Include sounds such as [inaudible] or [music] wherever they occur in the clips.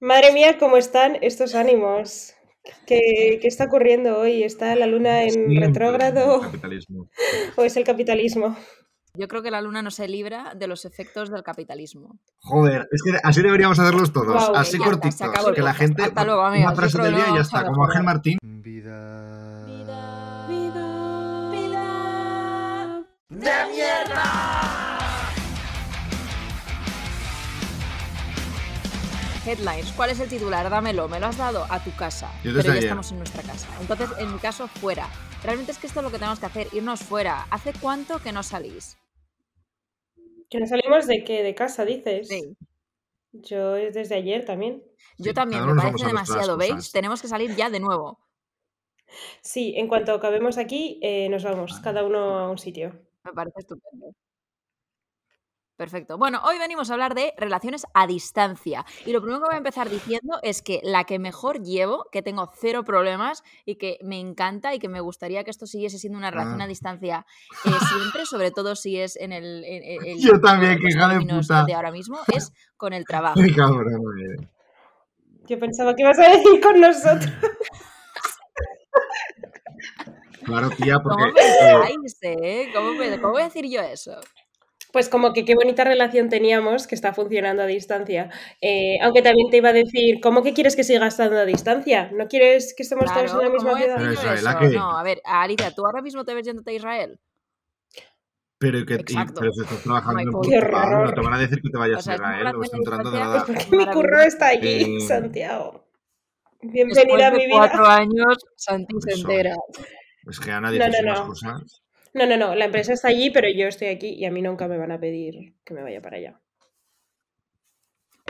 Madre mía, ¿cómo están estos ánimos? ¿Qué, qué está ocurriendo hoy? ¿Está la luna en retrógrado el capitalismo. [laughs] o es el capitalismo? Yo creo que la luna no se libra de los efectos del capitalismo. Joder, es que así deberíamos hacerlos todos, así está, cortitos. el que la gente. Hasta luego, una amigos. Frase del día y ya vamos a está. hablar Como por Ángel hoy. Martín. Headlines. ¿Cuál es el titular? Dámelo. Me lo has dado a tu casa. Yo Pero desde ya estamos en nuestra casa. Entonces, en mi caso, fuera. Realmente es que esto es lo que tenemos que hacer, irnos fuera. ¿Hace cuánto que no salís? ¿Que nos salimos de qué? ¿De casa, dices? Sí. Yo es desde ayer también. Yo también, me parece demasiado, ¿veis? cosas. Tenemos que salir ya de nuevo. Sí, en cuanto acabemos aquí, eh, nos vamos, cada uno a un sitio. Me parece estupendo. Perfecto. Bueno, hoy venimos a hablar de relaciones a distancia. Y lo primero que voy a empezar diciendo es que la que mejor llevo, que tengo cero problemas y que me encanta y que me gustaría que esto siguiese siendo una relación Ah. a distancia eh, siempre, sobre todo si es en el, en- en- el- Yo también, que hija de puta. de ahora mismo, es con el [laughs] trabajo. Qué cabrón. Yo pensaba que ibas a decir con nosotros. Claro, tía, ¿Cómo porque. eh, eh? ¿Cómo, pe- cómo voy a decir yo eso? Pues como que qué bonita relación teníamos que está funcionando a distancia. Eh, aunque también te iba a decir, ¿cómo que quieres que siga estando a distancia? ¿No quieres que estemos todos en la misma ¿cómo voy a ciudad? Israel, ¿a eso? qué? No, a ver, Alicia, ¿tú ahora mismo te ves yéndote a Israel? pero que y- Exacto. pero si estás trabajando en Qué Portugal, no horror. te van a decir que te vayas O sea, a Israel, relación a enterando de nada. Porque mi curro está allí, Eh, Santiago. Después Bienvenida a mi cuatro vida. años, Santi se entera. Es que Ana No, dice no, unas no. cosas. No, no, no, la empresa está allí, pero yo estoy aquí y a mí nunca me van a pedir que me vaya para allá.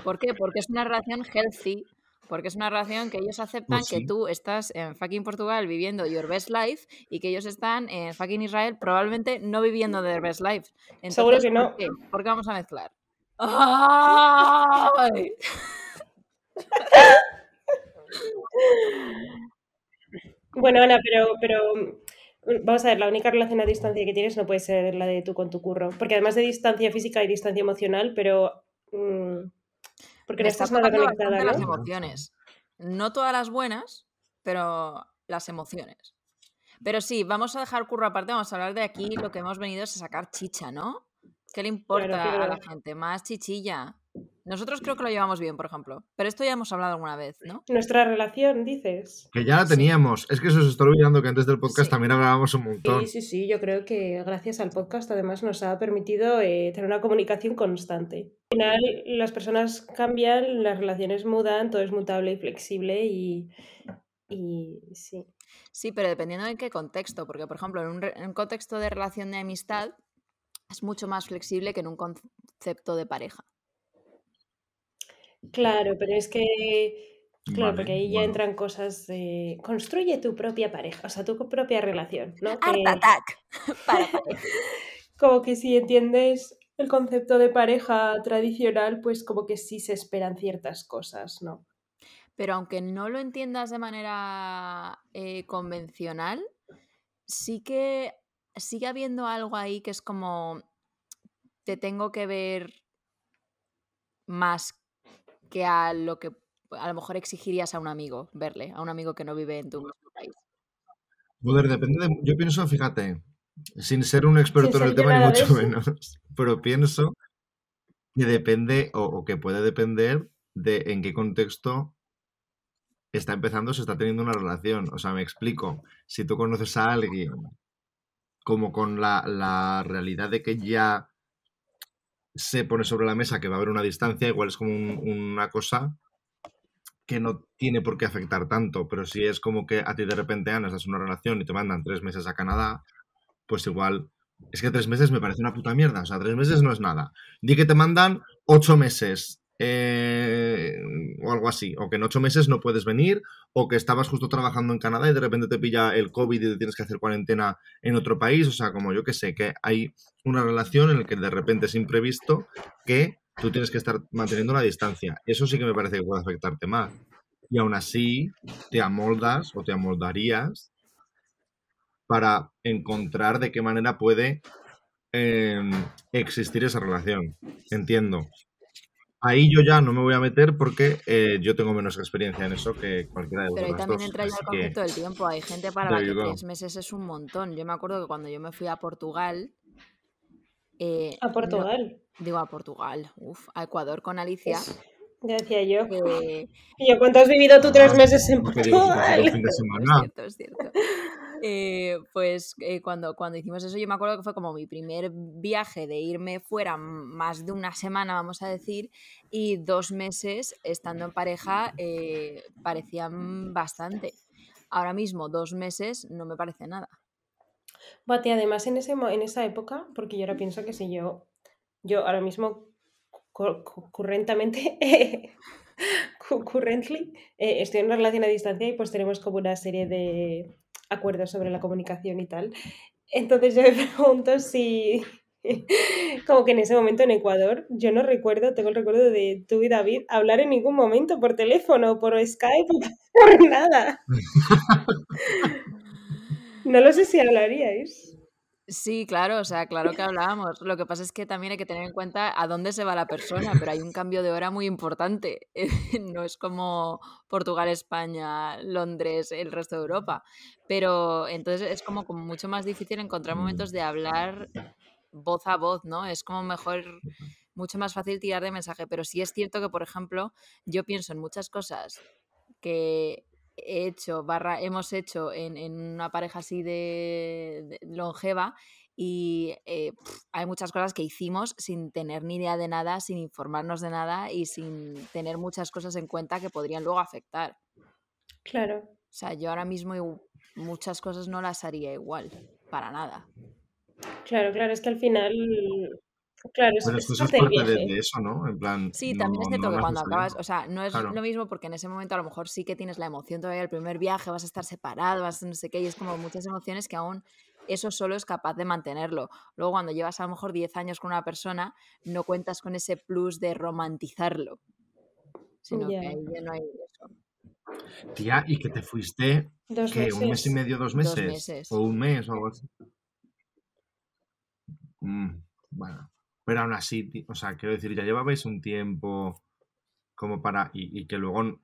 ¿Por qué? Porque es una relación healthy. Porque es una relación que ellos aceptan Pues que tú estás en fucking Portugal viviendo your best life y que ellos están en fucking Israel probablemente no viviendo their best life. Entonces, Seguro que ¿por no. qué? ¿Por qué vamos a mezclar? ¡Ay! [laughs] Bueno, Ana, pero, pero vamos a ver, la única relación a distancia que tienes no puede ser la de tú con tu curro, porque además de distancia física hay distancia emocional, pero mm, porque no está estás nada conectada, bastante las ¿no? emociones. No todas las buenas, pero las emociones. Pero sí, vamos a dejar curro aparte, vamos a hablar de aquí, lo que hemos venido es a sacar chicha, ¿no? ¿Qué le importa a la gente? Más chichilla. Nosotros creo que lo llevamos bien, por ejemplo. Pero esto ya hemos hablado alguna vez, ¿no? Nuestra relación, dices. Que ya la Sí. teníamos. Es que se os está olvidando que antes del podcast Sí. también hablábamos un montón. Sí, sí, sí, yo creo que gracias al podcast además nos ha permitido eh, tener una comunicación constante. Al final las personas cambian, las relaciones mudan, todo es mutable y flexible y, y sí. Sí, pero dependiendo de qué contexto. Porque, por ejemplo, en un, re- en un contexto de relación de amistad es mucho más flexible que en un concepto de pareja. Claro, pero es que, claro, Vale, porque ahí ya bueno. entran cosas de construye tu propia pareja, o sea, tu propia relación, ¿no? Que- ¡Art attack! [laughs] Para pareja. [laughs] como que si entiendes el concepto de pareja tradicional, pues como que sí se esperan ciertas cosas, ¿no? Pero aunque no lo entiendas de manera eh, convencional, sí que sigue habiendo algo ahí que es como te tengo que ver más que a lo que a lo mejor exigirías a un amigo, verle, a un amigo que no vive en tu mismo país. Joder, depende de... Yo pienso, fíjate, sin ser un experto en el tema ni mucho menos, pero pienso que depende o, o que puede depender de en qué contexto está empezando, se está teniendo una relación. O sea, me explico. Si tú conoces a alguien como con la, la realidad de que ya se pone sobre la mesa que va a haber una distancia, igual es como un- una cosa que no tiene por qué afectar tanto, pero si es como que a ti de repente, Ana, estás en una relación y te mandan tres meses a Canadá, pues igual, es que tres meses me parece una puta mierda, o sea, tres meses no es nada. Di que te mandan ocho meses eh, o algo así, o que en ocho meses no puedes venir, o que estabas justo trabajando en Canadá y de repente te pilla el COVID y te tienes que hacer cuarentena en otro país, o sea, como yo que sé, que hay una relación en la que de repente es imprevisto que tú tienes que estar manteniendo una distancia. Eso sí que me parece que puede afectarte más. Y aún así te amoldas o te amoldarías para encontrar de qué manera puede eh, existir esa relación. Entiendo. Ahí yo ya no me voy a meter porque eh, yo tengo menos experiencia en eso que cualquiera de Pero ahí también dos. entra ya el que, concepto del tiempo. Hay gente para la que go. tres meses es un montón. Yo me acuerdo que cuando yo me fui a Portugal, eh, A no, Portugal. digo a Portugal, uf, a Ecuador con Alicia, Es- decía yo. que Y yo, ¿cuánto has vivido tú tres Ah, meses en Portugal? fin de [laughs] es cierto, es cierto. Eh, pues eh, cuando, cuando hicimos eso, yo me acuerdo que fue como mi primer viaje de irme fuera más de una semana, vamos a decir, y dos meses estando en pareja eh, parecían bastante. Ahora mismo, dos meses no me parece nada. Bati, además en, ese, en esa época, porque yo ahora pienso que si yo, yo ahora mismo cu- cu- currentamente, [laughs] cu- currently, estoy en una relación a distancia y pues tenemos como una serie de acuerdos sobre la comunicación y tal. Entonces yo me [laughs] pregunto si, [laughs] como que en ese momento en Ecuador, yo no recuerdo, tengo el recuerdo de tú y David hablar en ningún momento por teléfono, por Skype, [laughs] por nada. No lo sé si hablaríais. Sí, claro, o sea, claro que hablábamos. Lo que pasa es que también hay que tener en cuenta a dónde se va la persona, pero hay un cambio de hora muy importante. [laughs] No es como Portugal, España, Londres, el resto de Europa. Pero entonces es como, mucho más difícil encontrar momentos de hablar voz a voz, ¿no? Es como mejor, mucho más fácil tirar de mensaje. Pero sí es cierto que, por ejemplo, yo pienso en muchas cosas que he hecho, barra, hemos hecho en, en una pareja así de, de longeva y eh, hay muchas cosas que hicimos sin tener ni idea de nada, sin informarnos de nada y sin tener muchas cosas en cuenta que podrían luego afectar. Claro. O sea, yo ahora mismo muchas cosas no las haría igual, para nada. Claro, claro, es que al final, claro, es, Pero es eso es parte de, eso, ¿no? En plan, Sí, no, también es cierto no que cuando acabas, o sea, no es Claro. lo mismo porque en ese momento a lo mejor sí que tienes la emoción todavía del primer viaje, vas a estar separado, vas a no sé qué, y es como muchas emociones que aún eso solo es capaz de mantenerlo. Luego cuando llevas a lo mejor 10 años con una persona, no cuentas con ese plus de romantizarlo, sino Ya. que ahí ya no hay eso. Tía, ¿y que te fuiste, Dos qué? ¿Un mes y medio, dos meses. ¿O un mes o algo así? Mm, bueno, pero aún así, o sea, quiero decir, ya llevabais un tiempo como para... Y, y que luego...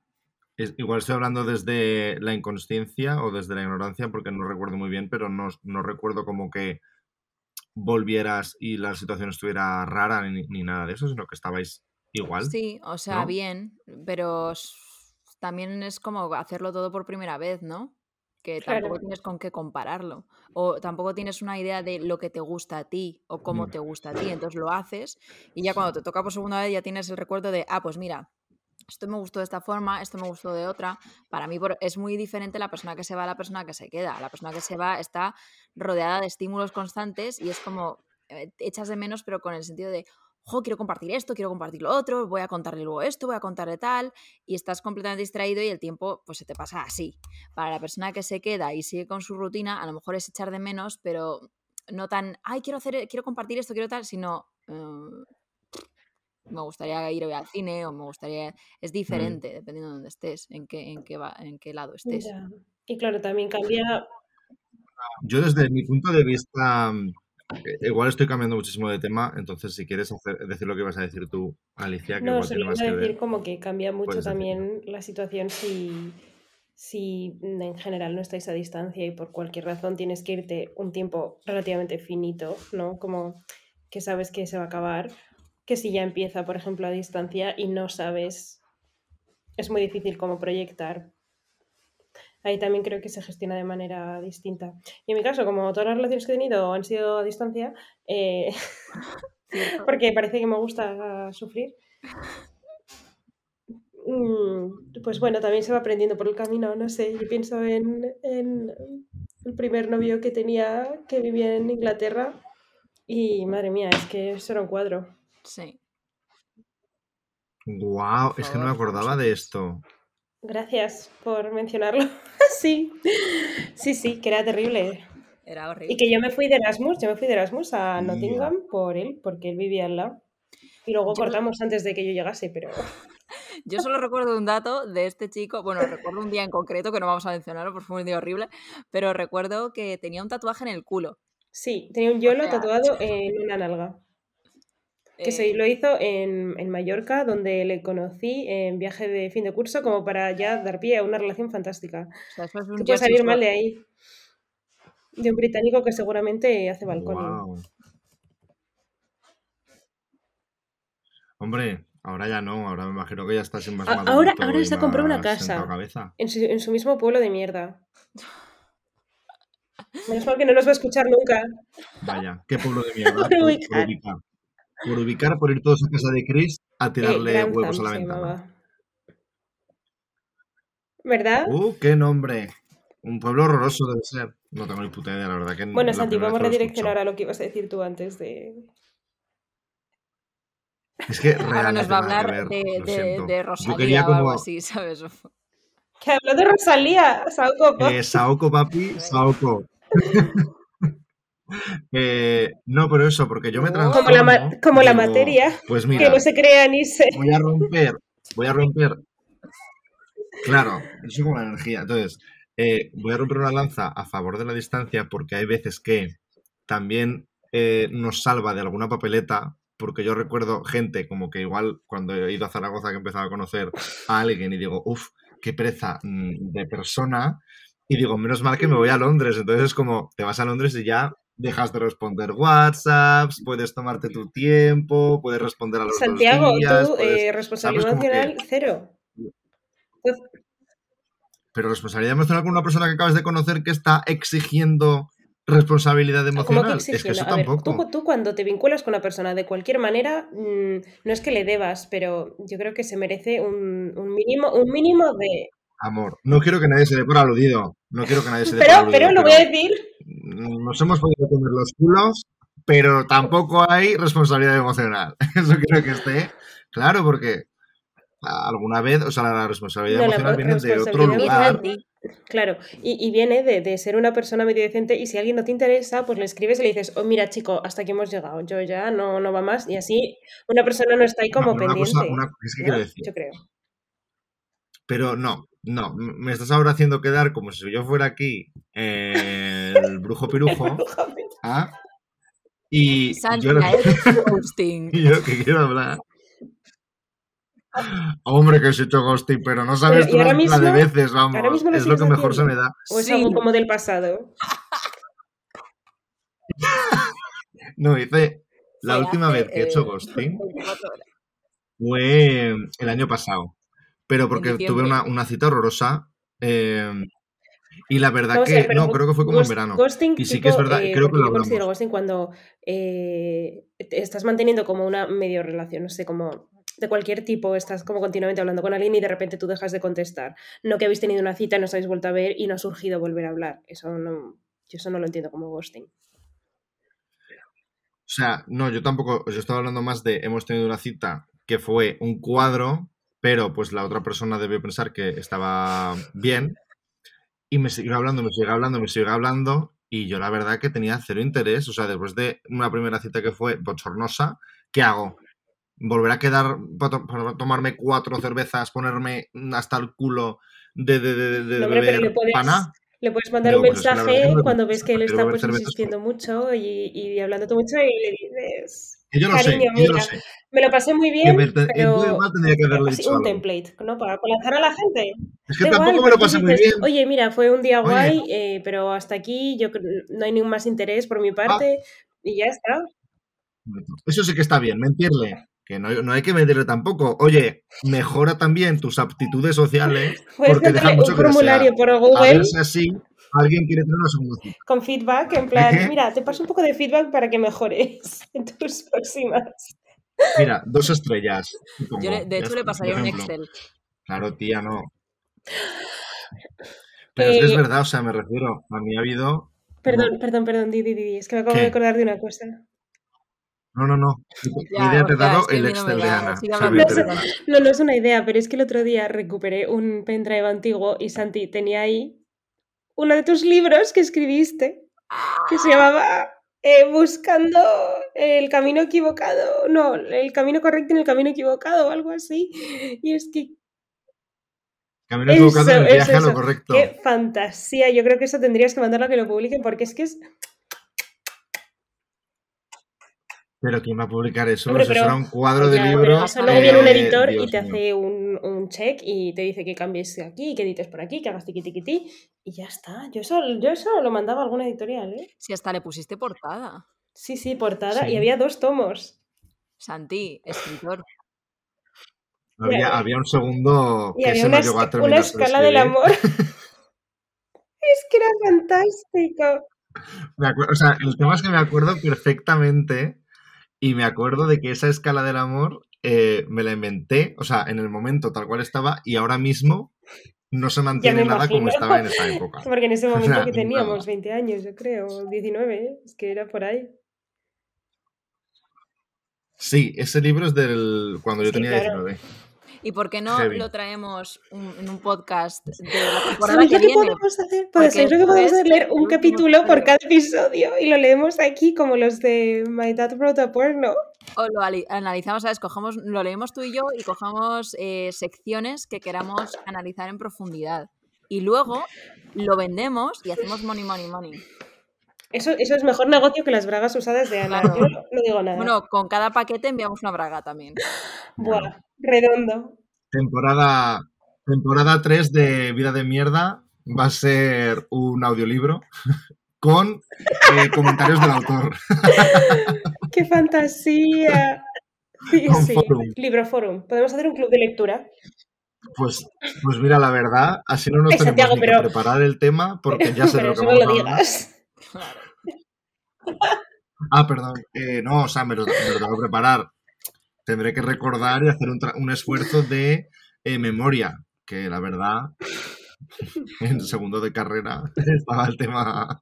es- igual estoy hablando desde la inconsciencia o desde la ignorancia porque no recuerdo muy bien, pero no, no recuerdo como que volvieras y la situación estuviera rara ni, ni nada de eso, sino que estabais igual, Sí, o sea, ¿no? bien, pero también es como hacerlo todo por primera vez, ¿no? Que tampoco tienes con qué compararlo. O tampoco tienes una idea de lo que te gusta a ti o cómo te gusta a ti. Entonces lo haces y ya cuando te toca por segunda vez ya tienes el recuerdo de, ah, pues mira, esto me gustó de esta forma, esto me gustó de otra. Para mí es muy diferente la persona que se va a la persona que se queda. La persona que se va está rodeada de estímulos constantes y es como eh, echas de menos, pero con el sentido de, jo, quiero compartir esto, quiero compartir lo otro, voy a contarle luego esto, voy a contarle tal, y estás completamente distraído y el tiempo pues se te pasa así. Para la persona que se queda y sigue con su rutina, a lo mejor es echar de menos, pero no tan, ay, quiero hacer, quiero compartir esto, quiero tal, sino eh, me gustaría ir hoy al cine o me gustaría. Es Mm. diferente dependiendo de dónde estés, en qué, en qué, va, en qué lado estés. Ya. Y claro, también cambia. Yo desde mi punto de vista, mm, igual estoy cambiando muchísimo de tema, entonces si quieres hacer- decir lo que ibas a decir tú, Alicia, que No, igual tiene más que decir ver, como que cambia mucho puedes decirlo. también la situación si, si en general no estáis a distancia y por cualquier razón tienes que irte un tiempo relativamente finito, ¿no? Como que sabes que se va a acabar, que si ya empieza, por ejemplo, a distancia y no sabes, es muy difícil como proyectar. Ahí también creo que se gestiona de manera distinta. Y en mi caso, como todas las relaciones que he tenido han sido a distancia, eh, [laughs] porque parece que me gusta sufrir, mm, pues bueno, también se va aprendiendo por el camino, no sé. Yo pienso en, en el primer novio que tenía que vivía en Inglaterra y madre mía, es que eso era un cuadro. Sí. Wow, es que no me acordaba de esto. Gracias por mencionarlo. [laughs] sí, sí, sí, que era terrible. Era Y horrible. que yo me fui de Erasmus, yo me fui de Erasmus a. Nottingham por él, porque él vivía al lado. Y luego Yo, cortamos antes de que yo llegase, pero [laughs] yo solo recuerdo un dato de este chico, bueno, recuerdo un día en concreto que no vamos a mencionarlo porque fue un día horrible, pero recuerdo que tenía un tatuaje en el culo. sí, tenía un O YOLO sea, tatuado [laughs] en una nalga. Que se Eh, lo hizo en, en Mallorca, donde le conocí en viaje de fin de curso, como para ya dar pie a una relación fantástica. o sea, eso es un ¿Qué puede salir mal de ahí? De un británico que seguramente hace balconing. Wow. Hombre, ahora ya no, ahora me imagino que ya estás en más A- ahora ahora y se ha comprado una casa cabeza. en su, en su mismo pueblo de mierda. [laughs] Menos mal que no nos va a escuchar nunca. Vaya, qué pueblo de mierda. [laughs] Por ubicar. Por ir todos a casa de Chris a tirarle huevos a la ventana. llamaba. ¿Verdad? Uh, qué nombre. Un pueblo horroroso debe ser. No tengo ni puta idea, la verdad que Bueno, la Santi, vamos a redireccionar a lo que ibas a decir tú antes de... Es que Ahora nos va a hablar ver, de, de, de Yo Rosalía quería o algo como así, [laughs] ¿sabes? Que habló de Rosalía, Sauco. eh, Saoko, papi, Saoko. Eh, no, pero eso, porque yo me. Como la, transformo, como la digo, materia, pues que mira, no se crea ni se... voy a romper, voy a romper, claro, eso es como la energía. Entonces, eh, voy a romper una lanza a favor de la distancia porque hay veces que también eh, nos salva de alguna papeleta, porque yo recuerdo gente como que igual cuando he ido a Zaragoza que he empezado a conocer a alguien y digo, uff, qué pereza mm, de persona, y digo, menos mal que me voy a Londres, entonces es como, te vas a Londres y ya dejas de responder WhatsApps, puedes tomarte tu tiempo, puedes responder a los Santiago, dos días, tú, puedes- eh, responsabilidad emocional, cero. Pero responsabilidad emocional con una persona que acabas de conocer que está exigiendo responsabilidad ¿Cómo que emocional. Es que eso A ver, tampoco. tú, tú cuando te vinculas con una persona de cualquier manera, mm, no es que le debas, pero yo creo que se merece un, un mínimo, un mínimo de... Amor, no quiero que nadie se dé por aludido. No quiero que nadie se dé por Pero, aludido. pero lo voy a decir, Nos hemos podido comer los culos, pero tampoco hay responsabilidad emocional. [laughs] Eso quiero que esté claro, porque alguna vez, o sea, la responsabilidad No, la emocional viene de otro lugar. claro, y, y viene de, de ser una persona medio decente y si alguien no te interesa, pues le escribes y le dices, oh, mira chico, hasta aquí hemos llegado, yo ya no, no va más y así una persona no está ahí como No, pero una pendiente. cosa, una, es que ¿no? quiero decir, Yo creo. Pero no, no, me estás ahora haciendo quedar como si yo fuera aquí eh, el brujo pirujo. ¿ah? Y Santi, yo lo que, y [laughs] yo que quiero hablar. Hombre, que se hecho ghosting, pero no sabes Pero, tú ¿y ahora la cantidad de veces, vamos. ¿Ahora mismo lo es lo que mejor se me da. ¿O es Sí. algo como del pasado? [laughs] No, hice. La última vez que he hecho eh, ghosting 24 horas. fue el año pasado. Pero porque tuve una, una cita horrorosa. eh, y la verdad que. No, creo que fue como en ghost- verano. Ghosting Y sí tipo, que es verdad, eh, creo que lo yo considero ghosting cuando eh, te estás manteniendo como una medio relación, no sé, como de cualquier tipo, estás como continuamente hablando con alguien y de repente tú dejas de contestar. No que habéis tenido una cita, no os habéis vuelto a ver y no ha surgido volver a hablar. Eso no, yo eso no lo entiendo como ghosting. O sea, no, yo tampoco, yo estaba hablando más de hemos tenido una cita que fue un cuadro, pero pues la otra persona debió pensar que estaba bien y me siguió hablando, me sigue hablando, me sigue hablando y yo la verdad que tenía cero interés, o sea, después de una primera cita que fue bochornosa, ¿qué hago? ¿Volver a quedar para, to- para tomarme cuatro cervezas, ponerme hasta el culo de, de, de, de No, hombre, pero beber le puedes, pana? le puedes mandar Digo, un pues mensaje cuando ves que él está pues insistiendo mucho y, y hablándote mucho y le dices, yo lo sé, cariño, que yo lo sé. me lo pasé muy bien, te- pero tendría que haberle así, dicho un template, ¿no? Para, lanzar a la gente. Es que Da igual, tampoco me lo pasé muy bien. oye, mira, fue un día guay, eh, pero hasta aquí yo no hay ningún más interés por mi Ah, parte y ya está. Eso sí que está bien, mentirle. Que no, no hay que mentirle tampoco. Oye, mejora también tus aptitudes sociales [laughs] Puedes porque deja mucho un que desear. formulario por A Google ver si así alguien quiere tener una segunda cita. con feedback, en plan, ¿Eh? mira, te paso un poco de feedback para que mejores [laughs] en tus próximas. Mira, dos estrellas. Yo, le- de hecho, le está, pasaría un. Excel. Claro, tía, no. Pero es que es Eh, verdad, o sea, me refiero, a mí ha habido... Perdón, perdón, perdón, di, di, di, di, es que me acabo de acordar de una cosa. No, no, no. Mi Ya, idea te he dado el Excel de. Ana. No. No, no es una idea, pero es que el otro día recuperé un pendrive antiguo y Santi tenía ahí uno de tus libros que escribiste, que se llamaba eh, Buscando el camino equivocado, no, el camino correcto en el camino equivocado o algo así. Y es que Camino equivocado en eso, el eso, viaje a lo eso, correcto. qué fantasía. Yo creo que eso tendrías que mandarlo a que lo publiquen porque es que es Pero ¿quién va a publicar eso? Hombre, Eso será un cuadro de Ya, pero libro. eso luego viene un eh, editor y Dios te mío. hace un, un check y te dice que cambies aquí, que edites por aquí, que hagas tiqui tiqui ti, y ya está. Yo eso, yo eso lo mandaba a alguna editorial, ¿eh? Si hasta le pusiste portada. Sí, sí, portada, Sí. y había dos tomos. Santi, escritor. Había, había un segundo Y que había se una, no llegó a terminar una escala del amor. [laughs] es que era fantástico. Me o sea, el tema es que me acuerdo perfectamente y me acuerdo de que esa escala del amor eh, me la inventé, o sea, en el momento tal cual estaba y ahora mismo no se mantiene nada como estaba en esa [laughs] época. Porque en ese [laughs] momento sea, que nada. teníamos 20 años, yo creo, o 19, ¿eh? es que era por ahí. Sí, ese libro es del cuando yo Sí, tenía claro. 19. ¿Y por qué no Heavy. lo traemos un- en un podcast de la temporada ¿Sabéis que lo que viene? podemos hacer? Porque Pues ¿sabéis lo que podemos hacer? Leer un capítulo por cada episodio y lo leemos aquí como los de My Dad Wrote a Porno. O lo ali- analizamos, ¿sabes? Cogemos, lo leemos tú y yo y cojamos eh, secciones que queramos analizar en profundidad. Y luego lo vendemos y hacemos money, money, money. Eso, eso es mejor negocio que las bragas usadas de Ana. Claro. Yo no, no digo nada. Bueno, con cada paquete enviamos una braga también. Buah, redondo. Temporada, temporada 3 de Vida de Mierda va a ser un audiolibro [laughs] con eh, comentarios del autor. [laughs] ¡Qué fantasía! Sí, Con sí. forum. Libro Forum. Podemos hacer un club de lectura. Pues, pues mira, la verdad, así no nos Ay, tenemos ni que preparar el tema porque ya sé Pero lo que no vamos lo digas. [laughs] Ah, perdón. Eh, no, o sea, me lo, me lo tengo que preparar. Tendré que recordar y hacer un esfuerzo de eh, memoria, que la verdad, [laughs] en segundo de carrera estaba el tema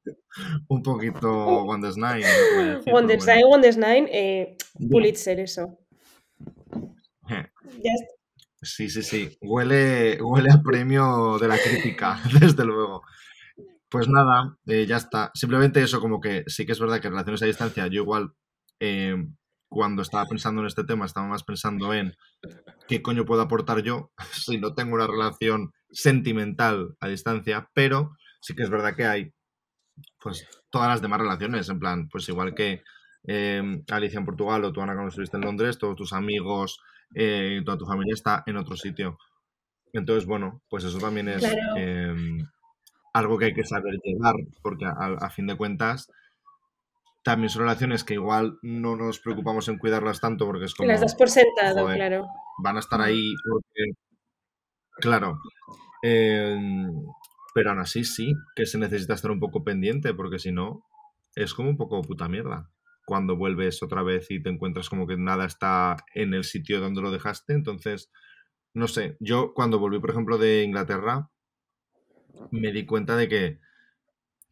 un poquito Wonders Nine. no voy a decir, pero Wonders bueno. Nine, Wonders Nine, eh. Pulitzer, eso. Eh. Sí, sí, sí. Huele, huele a premio de la crítica, [laughs] desde luego. Pues nada, eh, ya está. Simplemente eso, como que sí que es verdad que relaciones a distancia, yo igual eh, cuando estaba pensando en este tema estaba más pensando en qué coño puedo aportar yo [laughs] si no tengo una relación sentimental a distancia, pero sí que es verdad que hay pues todas las demás relaciones, en plan, pues igual que eh, Alicia en Portugal o tú Ana cuando estuviste en Londres, todos tus amigos, eh, toda tu familia está en otro sitio. Entonces, bueno, pues eso también es Claro. eh, algo que hay que saber llevar, porque a, a fin de cuentas también son relaciones que igual no nos preocupamos en cuidarlas tanto porque es como Las das por sentado, joder. claro. van a estar ahí porque, claro, eh, pero aún así sí que se necesita estar un poco pendiente porque si no es como un poco puta mierda. Cuando vuelves otra vez y te encuentras como que nada está en el sitio donde lo dejaste, entonces, no sé, yo cuando volví, por ejemplo, de Inglaterra, me di cuenta de que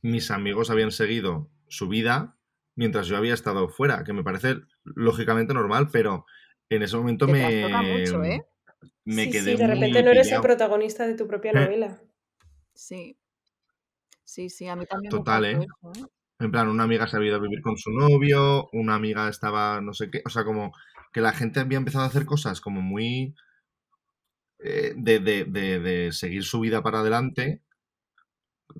mis amigos habían seguido su vida mientras yo había estado fuera, que me parece lógicamente normal, pero en ese momento me, mucho, ¿eh? Me sí, quedé sí, de muy repente no eres el protagonista de tu propia Eh. novela. Sí. Sí, sí, a mí también Total, me ¿eh? eso, ¿eh? En plan, una amiga se había ido a vivir con su novio, una amiga estaba no sé qué, o sea, como que la gente había empezado a hacer cosas como muy eh, de, de- de- de seguir su vida para adelante,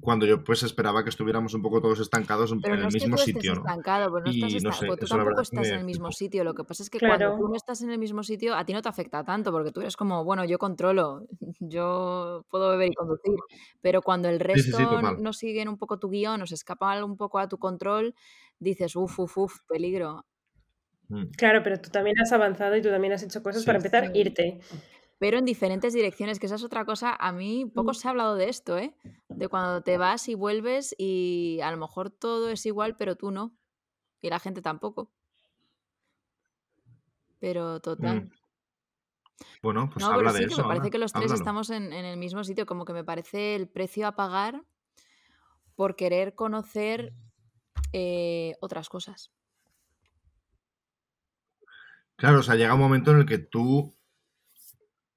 cuando yo pues esperaba que estuviéramos un poco todos estancados en Pero en no el es que mismo tú sitio, estés ¿no? estancado, pero no estás Y no esta- sé, porque tú tampoco estás me en el mismo sitio. Lo que pasa es que cuando tú no estás en el mismo sitio, a ti no te afecta tanto, porque tú eres como, bueno, yo controlo, [laughs] yo puedo beber y conducir. Pero cuando el Sí, sí, sí, resto no siguen un poco tu guion, o se escapan un poco a tu control, dices, uff, uff, uff, peligro. Mm, Claro, pero tú también has avanzado y tú también has hecho cosas Sí. para empezar, Sí. irte. Pero en diferentes direcciones, que esa es otra cosa. A mí poco Mm. se ha hablado de esto, ¿eh? De cuando te vas y vuelves y a lo mejor todo es igual, pero tú no. Y la gente tampoco. Pero total. mm. Bueno, pues No, pero habla sí de que eso, me parece que los tres háblalo. estamos en, en el mismo sitio, como que me parece el precio a pagar por querer conocer eh, otras cosas. Claro, o sea, llega un momento en el que tú,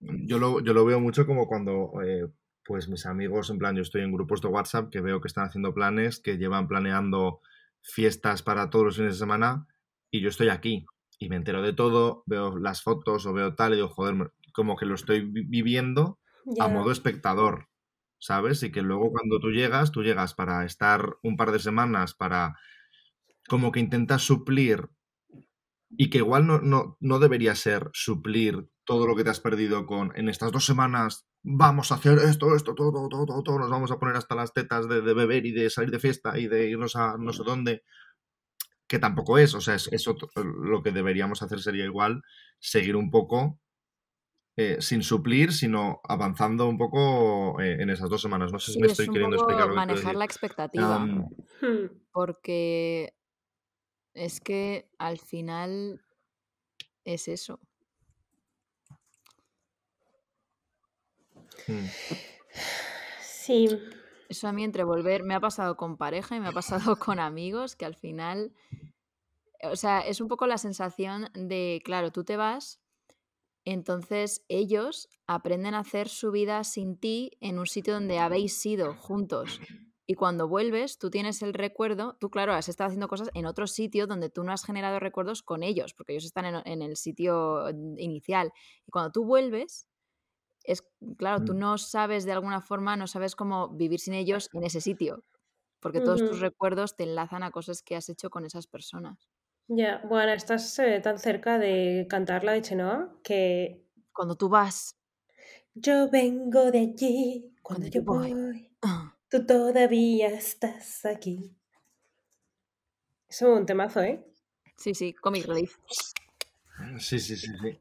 yo lo, yo lo veo mucho como cuando, eh, pues mis amigos, en plan, yo estoy en grupos de WhatsApp que veo que están haciendo planes, que llevan planeando fiestas para todos los fines de semana y yo estoy aquí y me entero de todo, veo las fotos o veo tal y digo, joder, como que lo estoy vi- viviendo a modo espectador, ¿sabes? Y que luego cuando tú llegas, tú llegas para estar un par de semanas, para como que intentas suplir y que igual no, no, no debería ser suplir todo lo que te has perdido con en estas dos semanas vamos a hacer esto, esto, todo, todo, todo, todo, nos vamos a poner hasta las tetas de, de beber y de salir de fiesta y de irnos a no sé dónde, que tampoco es, o sea, es, es otro- lo que deberíamos hacer sería igual seguir un poco eh, sin suplir, sino avanzando un poco eh, en esas dos semanas. No sé si Sí, me es estoy queriendo explicar lo manejar la expectativa, porque es que al final es eso. Mm, Sí, Eso a mí entre volver, me ha pasado con pareja y me ha pasado [laughs] con amigos, que al final, o sea, es un poco la sensación de, claro, tú te vas, entonces ellos aprenden a hacer su vida sin ti en un sitio donde habéis sido juntos. Y cuando vuelves, tú tienes el recuerdo, tú claro, has estado haciendo cosas en otro sitio donde tú no has generado recuerdos con ellos, porque ellos están en, en el sitio inicial. Y cuando tú vuelves, es, claro, tú mm. no sabes de alguna forma, no sabes cómo vivir sin ellos en ese sitio, porque todos tus recuerdos te enlazan a cosas que has hecho con esas personas. Ya, bueno, estás eh, tan cerca de cantar la de Chenoa que Cuando tú vas, yo vengo de allí cuando cuando yo voy, ah, tú todavía estás aquí. Es un temazo, ¿eh? sí, sí, comic relief. [laughs] Sí, sí, sí, sí.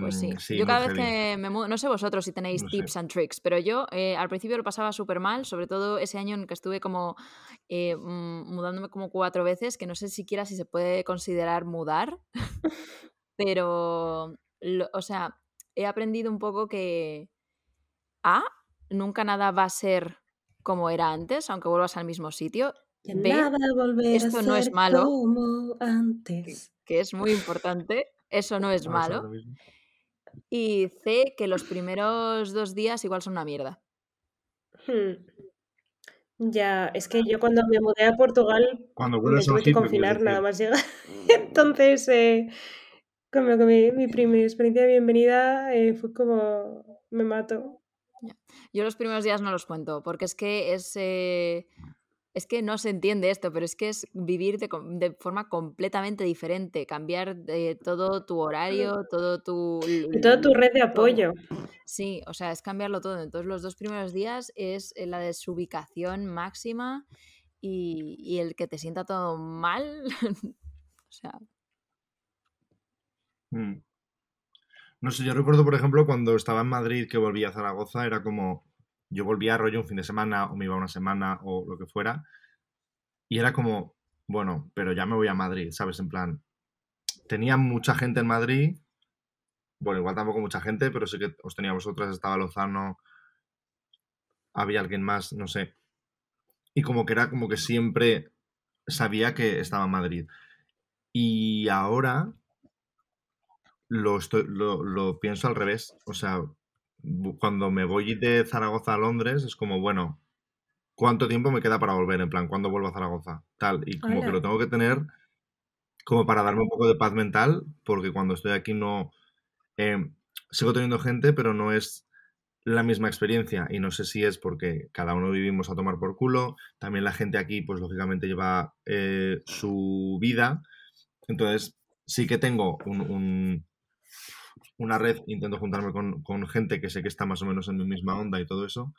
Pues sí. Em, sí, Yo muy cada vez que me mudo, no sé vosotros si tenéis No sé. tips and tricks, pero yo eh, al principio lo pasaba súper mal, sobre todo ese año en que estuve como eh, mm, mudándome como cuatro veces, que no sé siquiera si se puede considerar mudar, [laughs] pero, lo- o sea, he aprendido un poco que A, nunca nada va a ser como era antes, aunque vuelvas al mismo sitio. Que B, nada volverá a esto no es malo, como que, antes. que es muy importante, eso no es malo. Y C, que los primeros dos días igual son una mierda. Hmm. Ya, es que yo cuando me mudé a Portugal Cuando me tuve que confinar nada más llegar. [laughs] Entonces, eh, como que mi, mi primera experiencia de bienvenida eh, fue como, me mato. Yo los primeros días no los cuento, porque es que es, eh, es que no se entiende esto, pero es que es vivir de, forma completamente diferente, cambiar de todo tu horario, todo tu... Y toda tu red de apoyo. Sí, o sea, es cambiarlo todo. Entonces los dos primeros días es eh, la desubicación máxima y, y el que te sienta todo mal. [laughs] o sea, Mm. No sé, yo recuerdo, por ejemplo, cuando estaba en Madrid que volvía a Zaragoza, era como, yo volvía a rollo un fin de semana o me iba una semana o lo que fuera, y era como, bueno, pero ya me voy a Madrid, ¿sabes? En plan, tenía mucha gente en Madrid, bueno, igual tampoco mucha gente, pero sí que os tenía vosotras, estaba Lozano, había alguien más, no sé. Y como que era como que siempre sabía que estaba en Madrid. Y ahora lo, estoy- lo, lo pienso al revés. O sea, cuando me voy de Zaragoza a Londres, es como, bueno, ¿cuánto tiempo me queda para volver? En plan, ¿cuándo vuelvo a Zaragoza? Tal. Y como que lo tengo que tener como para darme un poco de paz mental, porque cuando estoy aquí no... eh, sigo teniendo gente, pero no es la misma experiencia. Y no sé si es porque cada uno vivimos a tomar por culo. También la gente aquí, pues lógicamente lleva eh, su vida. Entonces, sí que tengo un, un- una red, intento juntarme con, con gente que sé que está más o menos en mi misma onda y todo eso,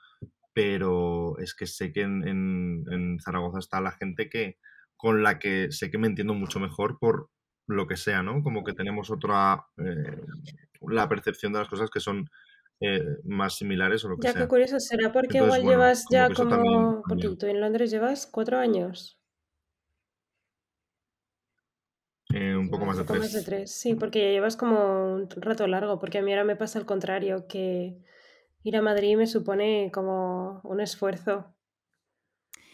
pero es que sé que en, en- en Zaragoza está la gente que con la que sé que me entiendo mucho mejor por lo que sea, ¿no? Como que tenemos otra, eh, la percepción de las cosas que son eh, más similares o lo que Ya, qué sea. curioso. ¿Será porque Entonces, igual bueno, llevas como ya también como... Porque tú en Londres llevas cuatro años. Eh, un poco más de Un poco más de tres. tres. Sí, porque ya llevas como un rato largo. Porque a mí ahora me pasa al contrario, que ir a Madrid me supone como un esfuerzo.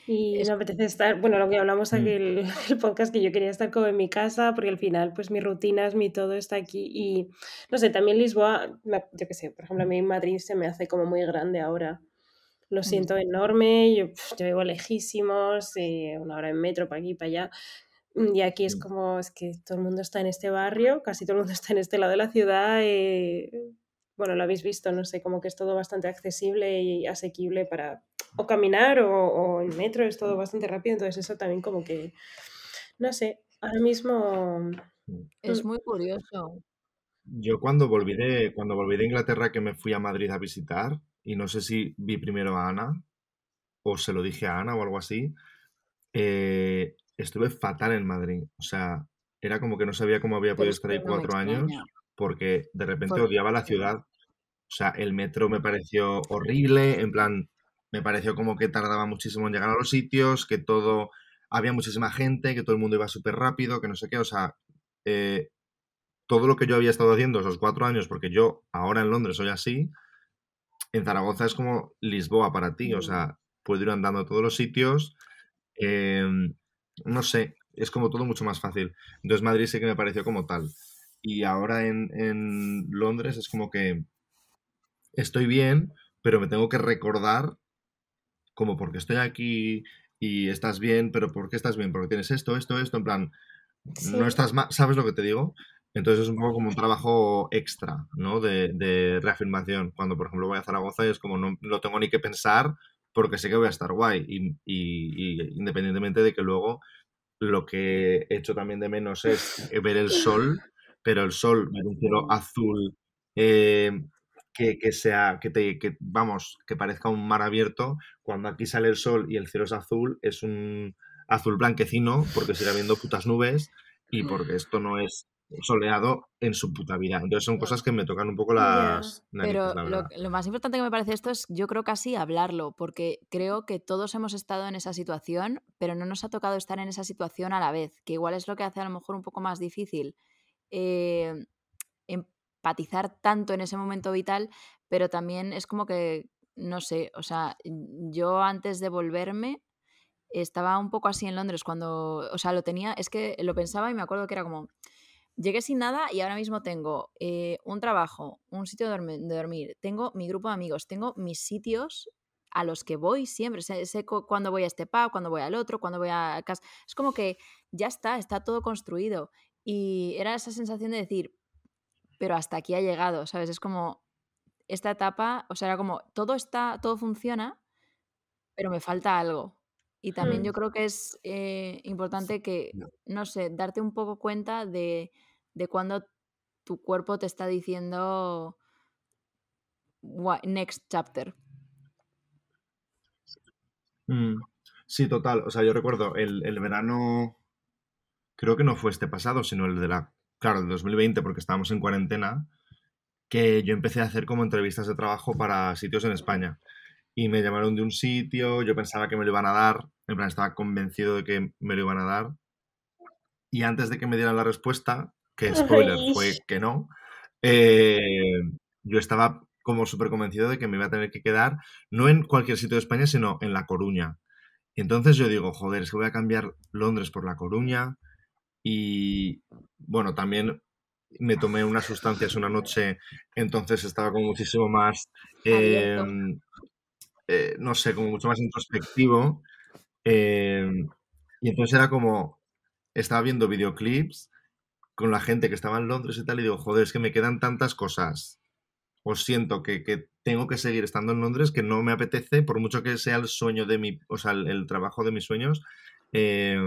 Y es, me apetece estar, bueno, lo que hablamos aquí Mm, el, [laughs] el podcast, que yo quería estar como en mi casa, porque al final, pues mis rutinas, mi todo está aquí. Y no sé, también Lisboa, yo qué sé, por ejemplo, a mí Madrid se me hace como muy grande ahora. Lo mm, siento enorme, yo, yo vivo lejísimos, eh, una hora en metro para aquí, para allá. Mm, Y aquí es mm, como, es que todo el mundo está en este barrio, casi todo el mundo [laughs] está en este lado de la ciudad. eh, bueno, lo habéis visto, no sé, como que es todo bastante accesible y asequible para o caminar o, o en metro, es todo bastante rápido, entonces eso también como que, no sé, ahora mismo... Es mm, muy curioso. Yo cuando volví de, cuando volví de Inglaterra que me fui a Madrid a visitar, y no sé si vi primero a Ana, o se lo dije a Ana o algo así, eh, estuve fatal en Madrid. O sea, era como que no sabía cómo había podido es estar ahí cuatro años, porque de repente odiaba la ciudad. O sea, el metro me pareció horrible, en plan, me pareció como que tardaba muchísimo en llegar a los sitios, que todo, había muchísima gente, que todo el mundo iba súper rápido, que no sé qué, o sea, eh, todo lo que yo había estado haciendo esos cuatro años, porque yo ahora en Londres soy así, en Zaragoza es como Lisboa para ti, o mm, sea, puedo ir andando a todos los sitios, em, no sé, es como todo mucho más fácil. Entonces Madrid sí que me pareció como tal. Y ahora en, en Londres es como que estoy bien, pero me tengo que recordar como porque estoy aquí y estás bien, pero ¿por qué estás bien? Porque tienes esto, esto, esto, en plan, no estás mal, ¿sabes lo que te digo? Entonces es un poco como un trabajo extra, ¿no? De, de reafirmación. Cuando, por ejemplo, voy a Zaragoza y es como no lo tengo ni que pensar porque sé que voy a estar guay. Y, y- y independientemente de que luego lo que echo también de menos es ver el [laughs] sol, pero el sol, ver un cielo azul, eh, que, que sea, que te, que, vamos, que parezca un mar abierto, cuando aquí sale el sol y el cielo es azul, es un azul blanquecino, porque sigue habiendo putas nubes y porque [laughs] esto no es soleado en su puta vida. Entonces son cosas que me tocan un poco las narices, Pero la lo, verdad. lo más importante que me parece esto es, yo creo casi hablarlo, porque creo que todos hemos estado en esa situación, pero no nos ha tocado estar en esa situación a la vez, que igual es lo que hace a lo mejor un poco más difícil eh, empatizar tanto en ese momento vital, pero también es como que, no sé, o sea, yo antes de volverme estaba un poco así en Londres cuando, o sea, lo tenía, es que lo pensaba y me acuerdo que era como, llegué sin nada y ahora mismo tengo eh, un trabajo, un sitio de, dormi- de dormir, tengo mi grupo de amigos, tengo mis sitios a los que voy siempre, sé, sé cu- cuándo voy a este pub, cuándo voy al otro, cuándo voy a casa, es como que ya está, está todo construido y era esa sensación de decir, pero hasta aquí ha llegado, ¿sabes? Es como esta etapa, o sea, era como todo está, todo funciona, pero me falta algo. Y también yo Mm, creo que es eh, importante que, no sé, darte un poco cuenta de, de cuando tu cuerpo te está diciendo "Wha- next chapter. Mm, Sí, total. O sea, yo recuerdo el, el verano, creo que no fue este pasado, sino el de la, claro, el 2020, porque estábamos en cuarentena, que yo empecé a hacer como entrevistas de trabajo para sitios en España. Y me llamaron de un sitio, yo pensaba que me lo iban a dar, en plan estaba convencido de que me lo iban a dar. Y antes de que me dieran la respuesta, que spoiler fue que no, eh, yo estaba como súper convencido de que me iba a tener que quedar, no en cualquier sitio de España, sino en La Coruña. Y entonces yo digo, joder, es que voy a cambiar Londres por La Coruña. Y bueno, también me tomé unas sustancias una noche, entonces estaba como muchísimo más, eh, Abierto. eh, no sé, como mucho más introspectivo. eh, y entonces era como, estaba viendo videoclips con la gente que estaba en Londres y tal, y digo, joder, es que me quedan tantas cosas. O siento que, que tengo que seguir estando en Londres, que no me apetece, por mucho que sea el sueño de mi, o sea, el, el trabajo de mis sueños, eh,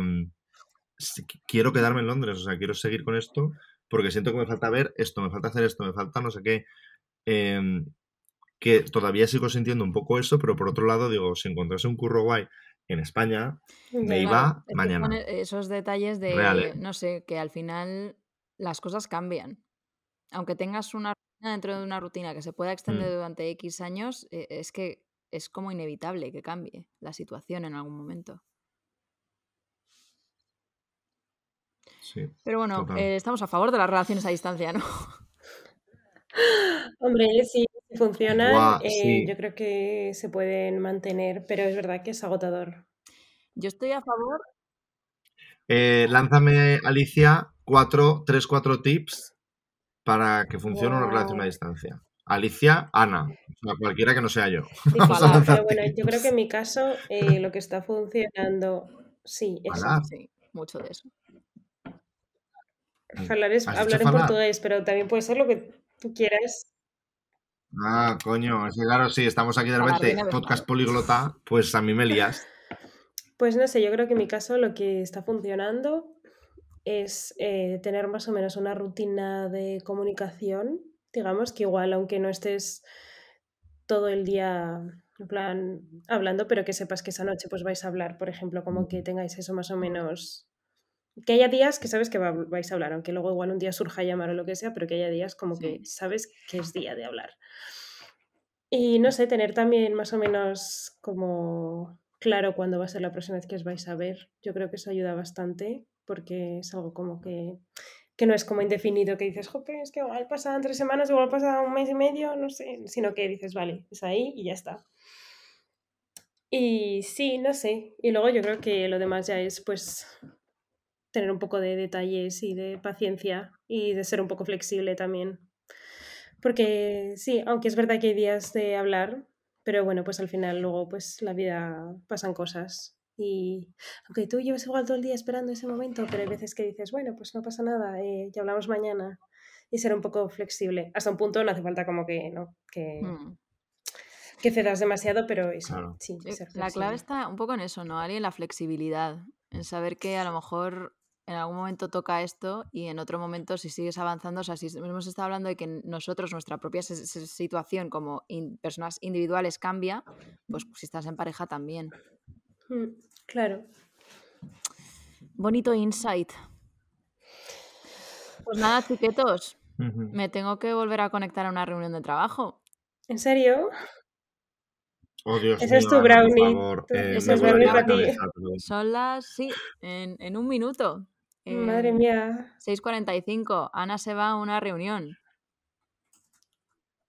quiero quedarme en Londres, o sea, quiero seguir con esto, porque siento que me falta ver esto, me falta hacer esto, me falta no sé qué. eh, que todavía sigo sintiendo un poco eso, pero por otro lado, digo, si encontrase un curro guay en España, me ya. iba Claro, es que mañana. son e- esos detalles Real, de, ¿eh? no sé, que al final las cosas cambian. Aunque tengas una rutina dentro de una rutina que se pueda extender Mm, durante X años, eh, es que es como inevitable que cambie la situación en algún momento. sí, Pero bueno, eh, estamos a favor de las relaciones a distancia, ¿no? [laughs] [laughs] Hombre, sí, si funcionan, eh, sí. yo creo que se pueden mantener, pero es verdad que es agotador. Yo estoy a favor. Eh, lánzame, Alicia, cuatro, tres, cuatro tips para que funcione una relación a distancia. Alicia, Ana, o sea, cualquiera que no sea yo. [laughs] Pero bueno, yo creo que en mi caso eh, lo que está funcionando, sí. Sí, mucho de eso. Falar es ¿Has dicho hablar en falar? portugués, pero también puede ser lo que tú quieras. Ah, coño, es que claro, sí, estamos aquí de repente, podcast falar. políglota, pues a mí me lías. Pues no sé, yo creo que en mi caso lo que está funcionando es eh, tener más o menos una rutina de comunicación, digamos, que igual, aunque no estés todo el día en plan hablando, pero que sepas que esa noche pues vais a hablar, por ejemplo, como que tengáis eso más o menos que haya días que sabes que va- vais a hablar, aunque luego igual un día surja llamar o lo que sea, pero que haya días como que sabes que es día de hablar. Y no sé, tener también más o menos como claro cuándo va a ser la próxima vez que os vais a ver. Yo creo que eso ayuda bastante porque es algo como que, que no es como indefinido, que dices, jope, es que igual pasan tres semanas, igual pasa un mes y medio, no sé, sino que dices, vale, es ahí y ya está. Y sí, no sé. Y luego yo creo que lo demás ya es pues tener un poco de detalles y de paciencia y de ser un poco flexible también. Porque sí, aunque es verdad que hay días de hablar, pero bueno, pues al final luego pues la vida pasan cosas. Y aunque tú llevas igual todo el día esperando ese momento, pero hay veces que dices, bueno, pues no pasa nada, eh, ya hablamos mañana. Y ser un poco flexible. Hasta un punto no hace falta como que, ¿no? Que, Mm. que cedas demasiado, pero eso, Claro. sí, ser La clave está un poco en eso, ¿no, Ali? En la flexibilidad. En saber que a lo mejor en algún momento toca esto y en otro momento si sigues avanzando, o sea, si hemos estado hablando de que nosotros, nuestra propia situación como in- personas individuales cambia, pues si estás en pareja también. Mm, Claro. Bonito insight. Pues nada, chiquetos, me tengo que volver a conectar a una reunión de trabajo. ¿En serio? Oh, Dios Ese es tu Ana, por brownie. favor. eh, ese es brownie para ti. [laughs] Son las, sí, en, en un minuto. Madre Eh, mía, 6.45. Ana se va a una reunión.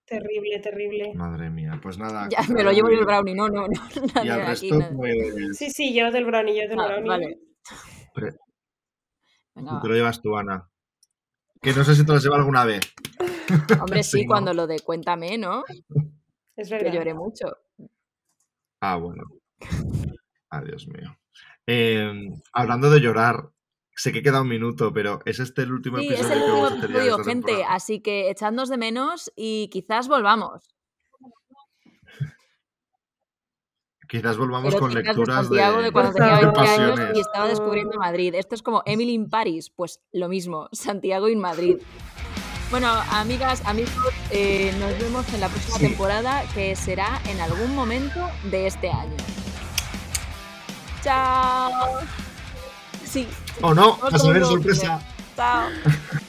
terrible, terrible. Madre mía, pues nada. [laughs] Ya, que me lo llevo yo el brownie. no, no, no. [laughs] Y nadie al aquí, resto, nadie. pues. Sí, sí, yo del brownie, yo del Ah, brownie. vale. pre- Venga, te lo llevas tú, Ana. Que no sé si te lo has llevado alguna vez. [laughs] Hombre, sí, Sí, ¿no? cuando lo de cuéntame, ¿no? Es Que verdad. lloré mucho. Ah, bueno. Dios mío. Eh, hablando de llorar, sé que queda un minuto, pero ¿es este el último Sí, es episodio el que último episodio, gente, temporada? así que echadnos de menos y quizás volvamos. Quizás volvamos con Eróticas de lecturas Santiago de, cuando tenía de 20 años y estaba descubriendo Madrid. Esto es como Emily in Paris, pues lo mismo, Santiago in Madrid. Bueno, amigas, amigos, eh, nos vemos en la próxima Sí. temporada que será en algún momento de este año. Chao. Sí, ¡Oh no! Vamos ¡A saber sorpresa! Chao. [laughs]